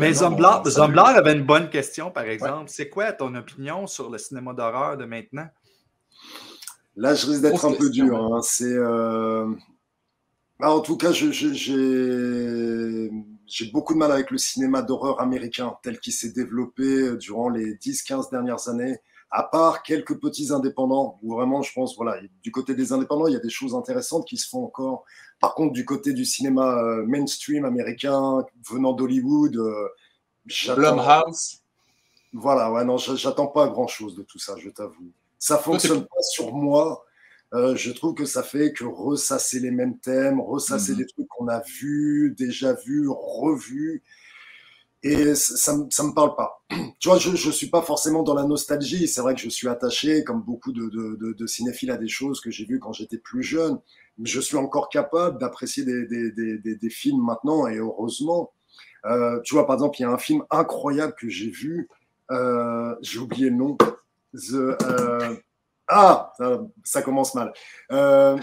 Mais Zomblar avait une bonne question, par exemple. C'est quoi ton opinion sur le cinéma d'horreur de maintenant? Là, je risque d'être un peu dur. Hein. C'est. Euh, ah, en tout cas, j'ai beaucoup de mal avec le cinéma d'horreur américain tel qu'il s'est développé durant les 10-15 dernières années à part quelques petits indépendants, où vraiment, je pense, voilà, du côté des indépendants, il y a des choses intéressantes qui se font encore. Par contre, du côté du cinéma euh, mainstream américain, venant d'Hollywood, euh, Blumhouse. Voilà, ouais, non, j'attends pas grand-chose de tout ça, je t'avoue. Ça fonctionne pas sur moi. Euh, je trouve que ça fait que ressasser les mêmes thèmes, ressasser mhm. des trucs qu'on a vus, déjà vus, revus. Et ça ne me parle pas. Tu vois, je ne suis pas forcément dans la nostalgie. C'est vrai que je suis attaché, comme beaucoup de, de, de, cinéphiles, à des choses que j'ai vues quand j'étais plus jeune. Mais je suis encore capable d'apprécier des, des, des, des, films maintenant, et heureusement. Euh, tu vois, par exemple, il y a un film incroyable que j'ai vu. Euh, j'ai oublié le nom. The, euh... Ah, ça, ça, commence mal.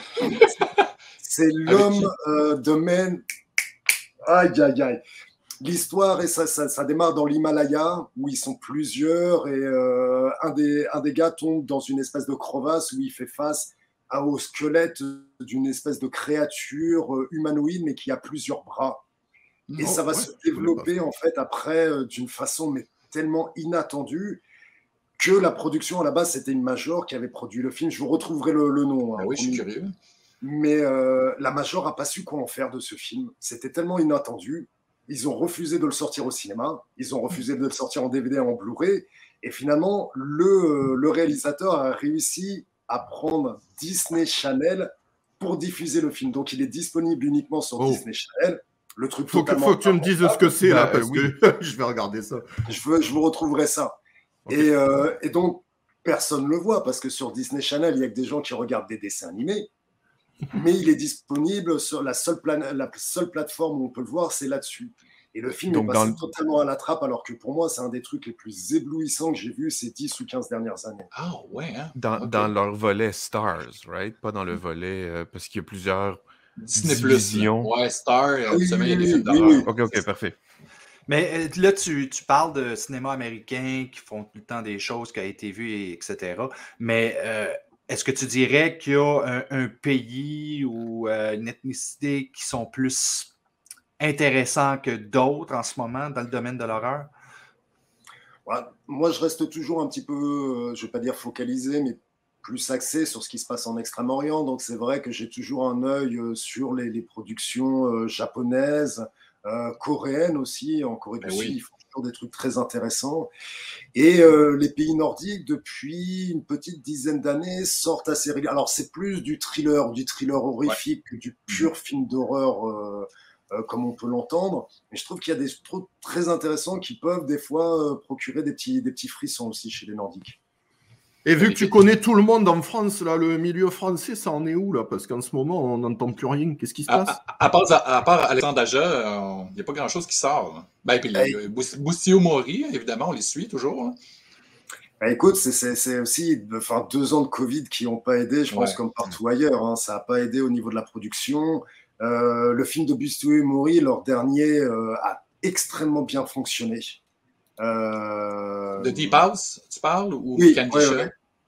C'est l'homme de Men. Aïe, aïe, aïe l'histoire, et ça, ça, démarre dans l'Himalaya, où ils sont plusieurs, et euh, un, des, un des gars tombe dans une espèce de crevasse où il fait face au squelette d'une espèce de créature euh, humanoïde, mais qui a plusieurs bras. et ça va se développer, en fait, après, euh, d'une façon mais tellement inattendue, que la production, à la base, c'était une major qui avait produit le film. Je vous retrouverai le, nom. Hein, ah oui, je suis curieux. Mais la major n'a pas su quoi en faire de ce film. C'était tellement inattendu ils ont refusé de le sortir au cinéma, ils ont refusé de le sortir en DVD en Blu-ray, et finalement, le, le, réalisateur a réussi à prendre Disney Channel pour diffuser le film. Donc, il est disponible uniquement sur oh. Disney Channel. Le truc faut, que, faut que tu me dises ce que c'est là, bah, que je vais regarder ça. Je, veux, je vous retrouverai ça. Et, euh, et, donc, personne ne le voit, parce que sur Disney Channel, il y a que des gens qui regardent des dessins animés mais il est disponible sur la seule, la seule plateforme où on peut le voir, c'est là-dessus. Et le film est passé totalement à la trappe, alors que pour moi, c'est un des trucs les plus éblouissants que j'ai vu ces 10 ou 15 dernières années. Ah ouais, hein? dans, leur volet Stars, right? Pas dans le mm. volet, euh, parce qu'il y a plusieurs Disney divisions. Ouais, Star, euh, oui, il y a des films Ok, ok, parfait. Mais euh, là, tu, tu, parles de cinéma américain qui font tout le temps des choses qui ont été vues, etc. Mais est-ce que tu dirais qu'il y a un, pays ou euh, une ethnicité qui sont plus intéressants que d'autres en ce moment dans le domaine de l'horreur? moi, je reste toujours un petit peu, euh, je ne vais pas dire focalisé, mais plus axé sur ce qui se passe en Extrême-Orient. Donc, c'est vrai que j'ai toujours un œil euh, sur les, productions japonaises, coréennes aussi. En Corée du ben Des trucs très intéressants. Et euh, les pays nordiques, depuis une petite dizaine d'années, sortent assez régulièrement. Alors, c'est plus du thriller, du thriller horrifique que du pur film d'horreur. Euh, euh, comme on peut l'entendre, mais je trouve qu'il y a des trucs très intéressants qui peuvent des fois procurer des petits, des petits frissons aussi chez les Nordiques. Et vu que tu connais tout le monde en France, là, le milieu français, ça en est où là? Parce qu'en ce moment, on n'entend plus rien. Qu'est-ce qui se passe? à, part, à, part, Alexandre Aja, il n'y a pas grand-chose qui sort. Ben, puis Boustio Mori, évidemment, on les suit toujours. Ben, écoute, c'est aussi enfin, deux ans de Covid qui n'ont pas aidé, je pense, comme partout ailleurs. Hein. Ça n'a pas aidé au niveau de la production. Euh, le film de Boustio Mori, leur dernier, euh, a extrêmement bien fonctionné. Euh... The Deep House, tu parles ou oui,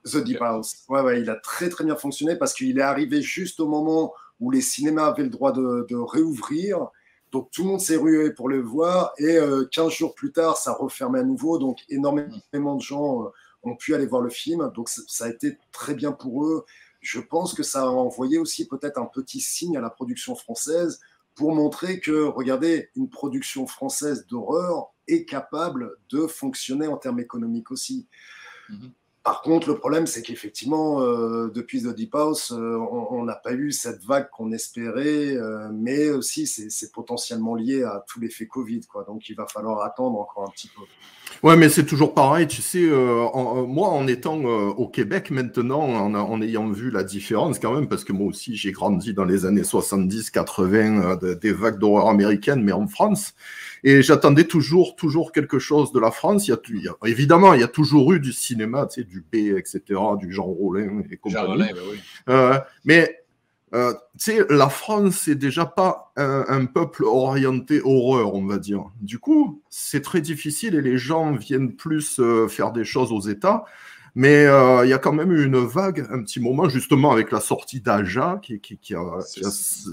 The Deep House. Ouais, ouais, il a très très bien fonctionné parce qu'il est arrivé juste au moment où les cinémas avaient le droit de, de réouvrir. Donc tout le monde s'est rué pour le voir et euh, 15 jours plus tard, ça refermait à nouveau. Donc énormément de gens euh, ont pu aller voir le film. Donc ça a été très bien pour eux. Je pense que ça a envoyé aussi peut-être un petit signe à la production française pour montrer que, regardez, une production française d'horreur est capable de fonctionner en termes économiques aussi. Mhm. Par contre, le problème, c'est qu'effectivement, euh, depuis The Deep House, euh, on n'a pas eu cette vague qu'on espérait, euh, mais aussi c'est potentiellement lié à tout l'effet Covid, quoi. Donc il va falloir attendre encore un petit peu. Ouais, mais c'est toujours pareil, tu sais, moi en étant au Québec maintenant, en, en, ayant vu la différence quand même, parce que moi aussi j'ai grandi dans les années 70-80 des vagues d'horreur américaines, mais en France. Et j'attendais toujours, toujours quelque chose de la France. Il y, a, évidemment, il y a toujours eu du cinéma, tu sais, du B, etc., du Jean Rollin et compagnie. Rollin, ben oui. euh, mais euh, tu sais, la France, c'est déjà pas un, peuple orienté horreur, on va dire. Du coup, c'est très difficile et les gens viennent plus euh, faire des choses aux États. Mais euh, il y a quand même eu une vague, un petit moment, justement, avec la sortie d'Aja, qui, qui, a,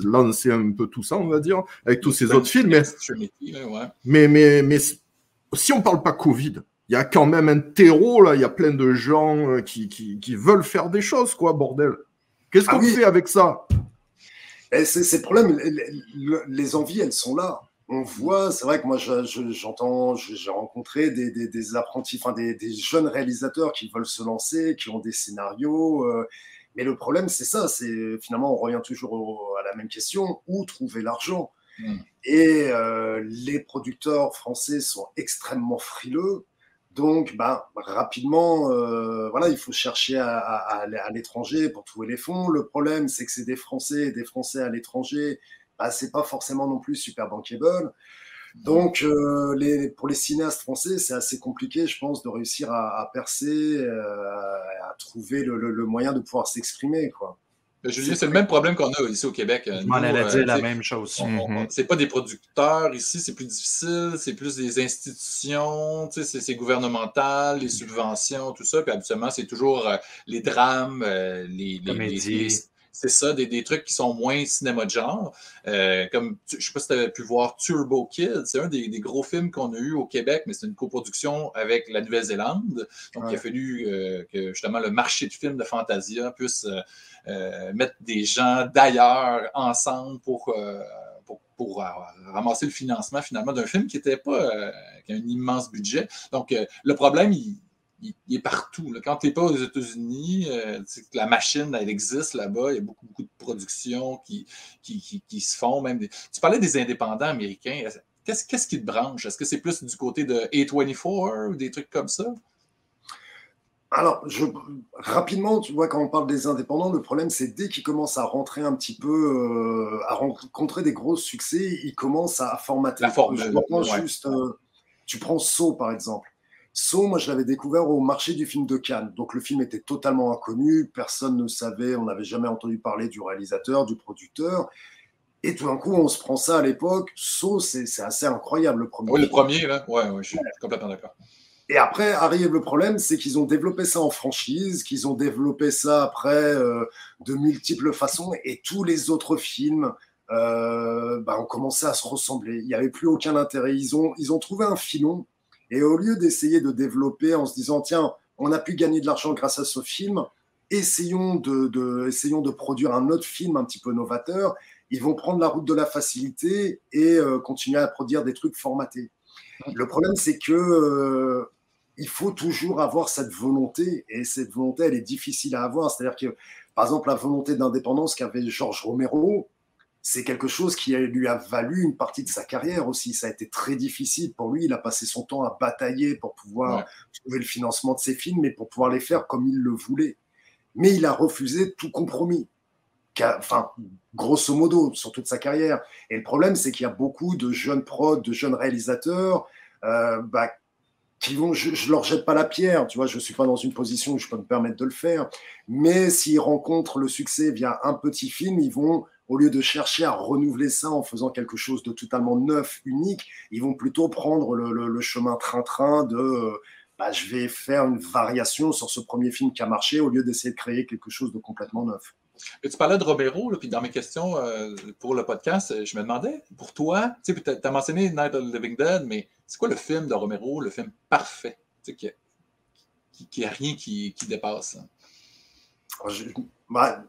lancé un peu tout ça, on va dire, avec tous ces autres films. Mais, mais, mais, si on parle pas Covid, il y a quand même un terreau, là, il y a plein de gens qui, qui, veulent faire des choses, quoi, bordel. Qu'est-ce qu'on ah fait avec ça? C'est le problème. Les envies, elles sont là. On voit, c'est vrai que moi j'entends, j'ai rencontré des, apprentis, enfin des, jeunes réalisateurs qui veulent se lancer, qui ont des scénarios. Euh, mais le problème, c'est ça, c'est finalement on revient toujours à la même question où trouver l'argent? Hmm. Et euh, les producteurs français sont extrêmement frileux. Donc, bah, rapidement, euh, voilà, il faut chercher à, à, l'étranger pour trouver les fonds. Le problème, c'est que c'est des Français, des Français à l'étranger, bah, c'est pas forcément non plus super bankable. Donc, euh, les, pour les cinéastes français, c'est assez compliqué, je pense, de réussir à, percer, euh, à trouver le, le, moyen de pouvoir s'exprimer, quoi. Julien, c'est le même problème qu'on a ici au Québec. Je m'en allais dire la même chose. Mhm. C'est pas des producteurs ici, c'est plus difficile, c'est plus des institutions, c'est gouvernemental, les subventions, tout ça. Puis habituellement, c'est toujours euh, les drames, euh, les, les, c'est ça, des, des, trucs qui sont moins cinéma de genre. Euh, comme, je sais pas si tu avais pu voir Turbo Kid, c'est un des, gros films qu'on a eu au Québec, mais c'est une coproduction avec la Nouvelle-Zélande. Donc, il a fallu que justement le marché du film de Fantasia puisse euh, mettre des gens d'ailleurs ensemble pour, euh, pour, euh, ramasser le financement finalement d'un film qui n'était pas qui a un immense budget. Donc, le problème, il, est partout. Quand tu n'es pas aux États-Unis, la machine, elle existe là-bas. Il y a beaucoup, beaucoup de productions qui, qui, se font. Même Tu parlais des indépendants américains. Qu'est-ce, qu'est-ce qui te branche? Est-ce que c'est plus du côté de A24 ou des trucs comme ça? Alors, je, rapidement, tu vois, quand on parle des indépendants, le problème, c'est dès qu'ils commencent à rentrer un petit peu, euh, à rencontrer des gros succès, ils commencent à formater. La forme, je juste, euh, tu prends Saw, par exemple. Saw, moi, je l'avais découvert au marché du film de Cannes. Donc, le film était totalement inconnu, personne ne savait, on n'avait jamais entendu parler du réalisateur, du producteur. Et tout d'un coup, on se prend ça à l'époque. Saw, c'est assez incroyable, le premier. Oui, le premier, là. Ouais, ouais je suis complètement d'accord. Et après arrive le problème, c'est qu'ils ont développé ça en franchise, qu'ils ont développé ça après euh, de multiples façons, et tous les autres films euh, bah, ont commencé à se ressembler. Il n'y avait plus aucun intérêt. Ils ont, ils ont trouvé un filon, et au lieu d'essayer de développer en se disant, tiens, on a pu gagner de l'argent grâce à ce film, essayons de, de, essayons de produire un autre film un petit peu novateur, ils vont prendre la route de la facilité et euh, continuer à produire des trucs formatés. Le problème, c'est que euh, il faut toujours avoir cette volonté, et cette volonté, elle est difficile à avoir. C'est-à-dire que, par exemple, la volonté d'indépendance qu'avait Georges Romero, c'est quelque chose qui lui a valu une partie de sa carrière aussi. Ça a été très difficile pour lui. Il a passé son temps à batailler pour pouvoir trouver le financement de ses films, mais pour pouvoir les faire comme il le voulait. Mais il a refusé tout compromis. Enfin, grosso modo, sur toute sa carrière. Et le problème, c'est qu'il y a beaucoup de jeunes prods, de jeunes réalisateurs euh, bah, qui vont, je, ne leur jette pas la pierre, tu vois, je suis pas dans une position où je peux me permettre de le faire, mais s'ils rencontrent le succès via un petit film, ils vont, au lieu de chercher à renouveler ça en faisant quelque chose de totalement neuf, unique, ils vont plutôt prendre le, chemin train-train de, bah, je vais faire une variation sur ce premier film qui a marché au lieu d'essayer de créer quelque chose de complètement neuf. tu parlais de Romero, puis dans mes questions euh, pour le podcast, je me demandais, pour toi, tu as mentionné Night of the Living Dead, mais c'est quoi le film de Romero, le film parfait, qui n'a a rien qui, dépasse? Ah, bah,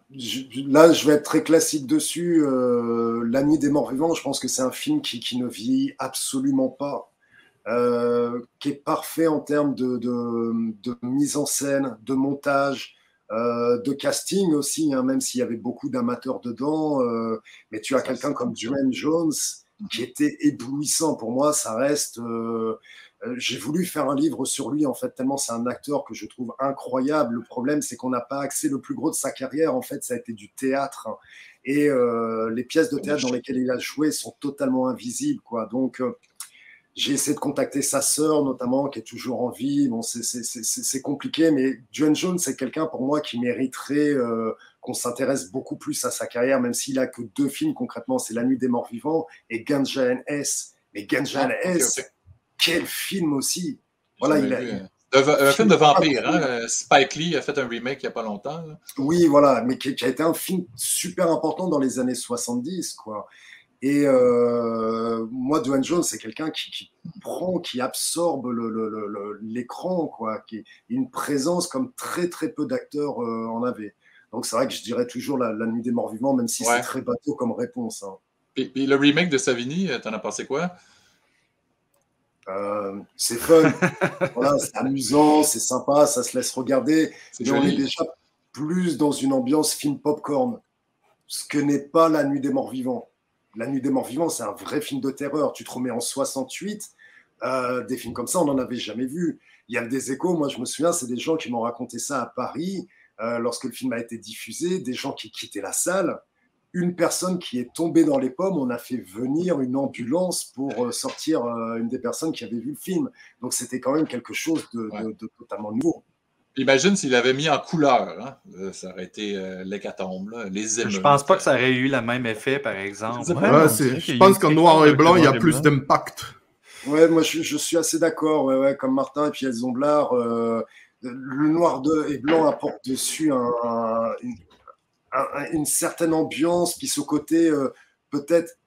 là, je vais être très classique dessus. Euh, La nuit des morts vivants, je pense que c'est un film qui, ne vit absolument pas, euh, qui est parfait en termes de, mise en scène, de montage, euh, de casting aussi, hein, même s'il y avait beaucoup d'amateurs dedans. mais tu as quelqu'un comme Dwayne Jones qui était éblouissant. Pour moi, ça reste. Euh, euh, j'ai voulu faire un livre sur lui, en fait, tellement c'est un acteur que je trouve incroyable. Le problème, c'est qu'on n'a pas accès. Le plus gros de sa carrière, en fait, ça a été du théâtre. Et euh, les pièces de théâtre dans lesquelles il a joué sont totalement invisibles, quoi. Donc, j'ai essayé de contacter sa sœur, notamment, qui est toujours en vie. Bon, c'est compliqué, mais John Jones, c'est quelqu'un pour moi qui mériterait qu'on s'intéresse beaucoup plus à sa carrière, même s'il a que deux films concrètement, c'est La Nuit des Morts Vivants et Ganja S. Mais Ganja ah, S, quel film aussi Voilà, il a, un film de vampire, hein? Spike Lee a fait un remake il n'y a pas longtemps. Oui, voilà, mais qui, a été un film super important dans les années 70, quoi. Et euh, moi, Dwayne Jones, c'est quelqu'un qui, prend, qui absorbe l'écran, quoi, qui une présence comme très très peu d'acteurs euh, en avaient. Donc c'est vrai que je dirais toujours la, Nuit des Morts Vivants, même si c'est très bateau comme réponse. Hein. Et, le remake de Savini, t'en as pensé quoi? Euh, c'est fun, c'est amusant, c'est sympa, ça se laisse regarder. Mais on est déjà plus dans une ambiance film popcorn, ce que n'est pas La Nuit des Morts Vivants. La Nuit des Morts Vivants, c'est un vrai film de terreur. Tu te remets en 68, euh, des films comme ça, on n'en avait jamais vu. Il y a des échos, moi je me souviens, c'est des gens qui m'ont raconté ça à Paris, euh, lorsque le film a été diffusé, des gens qui quittaient la salle une personne qui est tombée dans les pommes, on a fait venir une ambulance pour euh, sortir euh, une des personnes qui avait vu le film. Donc c'était quand même quelque chose de, totalement nouveau. Imagine s'il avait mis en couleur, hein. euh, ça aurait été l'hécatombe, les émeutes. Je pense pas que ça aurait eu le même effet, par exemple. je pense qu'en noir et blanc, il y a plus d'impact. Ouais, moi je, suis assez d'accord, ouais, comme Martin et puis Zomblard. le noir et blanc apporte dessus un, une certaine ambiance, puis ce côté euh, peut-être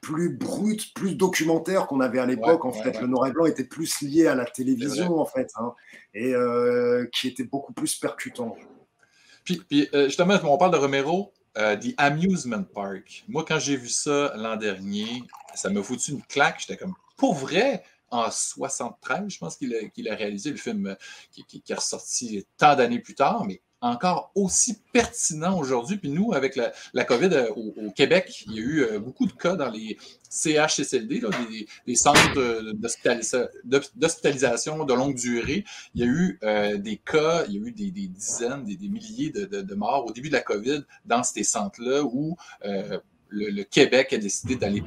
plus brut, plus documentaire qu'on avait à l'époque. en fait, le noir et blanc était plus lié à la télévision, en fait, hein, et euh, qui était beaucoup plus percutant. Puis, puis euh, justement, on parle de Romero, The Amusement Park. Moi, quand j'ai vu ça l'an dernier, ça m'a foutu une claque. J'étais comme, pour vrai, en 73, je pense qu'il a, a, réalisé le film qui, qui, qui est ressorti tant d'années plus tard, mais encore aussi pertinent aujourd'hui. Puis nous, avec la, COVID euh, au, Québec, il y a eu euh, beaucoup de cas dans les CHCLD, là, des, centres d'hospitalisation de longue durée. Il y a eu euh, des cas, il y a eu des, dizaines, des, milliers de, morts au début de la COVID dans ces centres-là où le, Québec a décidé d'aller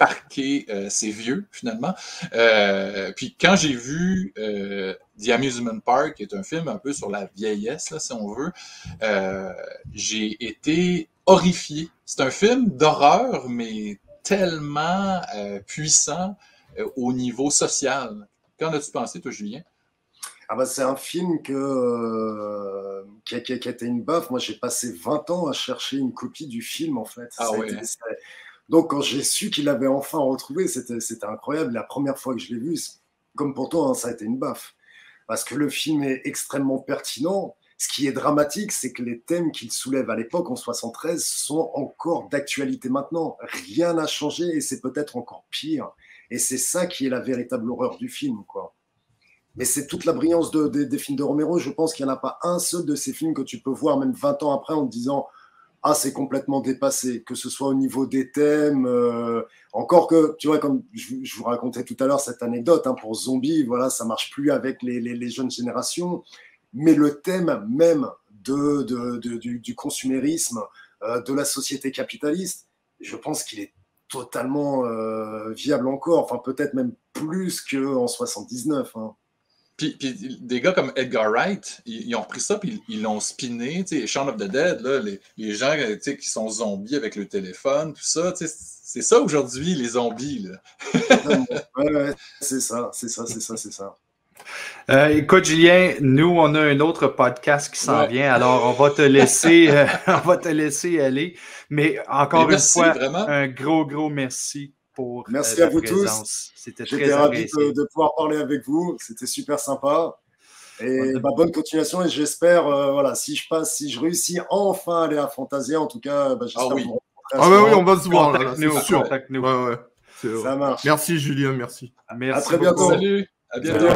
parquer ces vieux, finalement. puis quand j'ai vu The Amusement Park, qui est un film un peu sur la vieillesse, si on veut, euh, j'ai été horrifié. C'est un film d'horreur, mais tellement euh, puissant euh, au niveau social. Qu'en as-tu pensé, toi, Julien? Ah bah, c'est un film que, qui, a, été une baffe. Moi, j'ai passé 20 ans à chercher une copie du film, en fait. Ah Donc, quand j'ai su qu'il l'avait enfin retrouvé, c'était incroyable. La première fois que je l'ai vu, comme pour toi, hein, ça a été une baffe parce que le film est extrêmement pertinent. Ce qui est dramatique, c'est que les thèmes qu'il soulève à l'époque, en 73, sont encore d'actualité maintenant. Rien n'a changé et c'est peut-être encore pire. Et c'est ça qui est la véritable horreur du film, quoi. Mais c'est toute la brillance des films de Romero. Je pense qu'il n'y en a pas un seul de ces films que tu peux voir, même 20 ans après, en te disant ah, c'est complètement dépassé, que ce soit au niveau des thèmes. Euh, encore que, tu vois, comme je, vous racontais tout à l'heure cette anecdote hein, pour Zombie, voilà, ça marche plus avec les, les, jeunes générations. Mais le thème même de, de, du, consumérisme, euh, de la société capitaliste, je pense qu'il est totalement euh, viable encore, enfin peut-être même plus qu'en 79. Hein. Puis, des gars comme Edgar Wright, ils, ont repris ça, puis ils l'ont spiné. Tu sais, Shaun of the Dead, là, les, les, gens tu sais, qui sont zombies avec le téléphone, tout ça. Tu sais, c'est ça aujourd'hui, les zombies. Là. ouais, ouais, c'est ça, c'est ça, c'est ça, c'est ça. Euh, écoute, Julien, nous, on a un autre podcast qui s'en vient, alors on va te laisser, euh, on va te laisser aller. Mais encore une fois, un gros, gros merci pour euh, Merci à vous tous. C'était très ravi de, de, pouvoir parler avec vous. C'était super sympa. Et bah, bonne continuation. Et j'espère, euh, voilà, si je passe, si je réussis enfin à aller à Fantasia, en tout cas, bah, j'espère ah oui. Ah oui, on va se voir. c'est sûr. Ça marche. Merci Julien, merci. merci à très bientôt. Salut. À bientôt.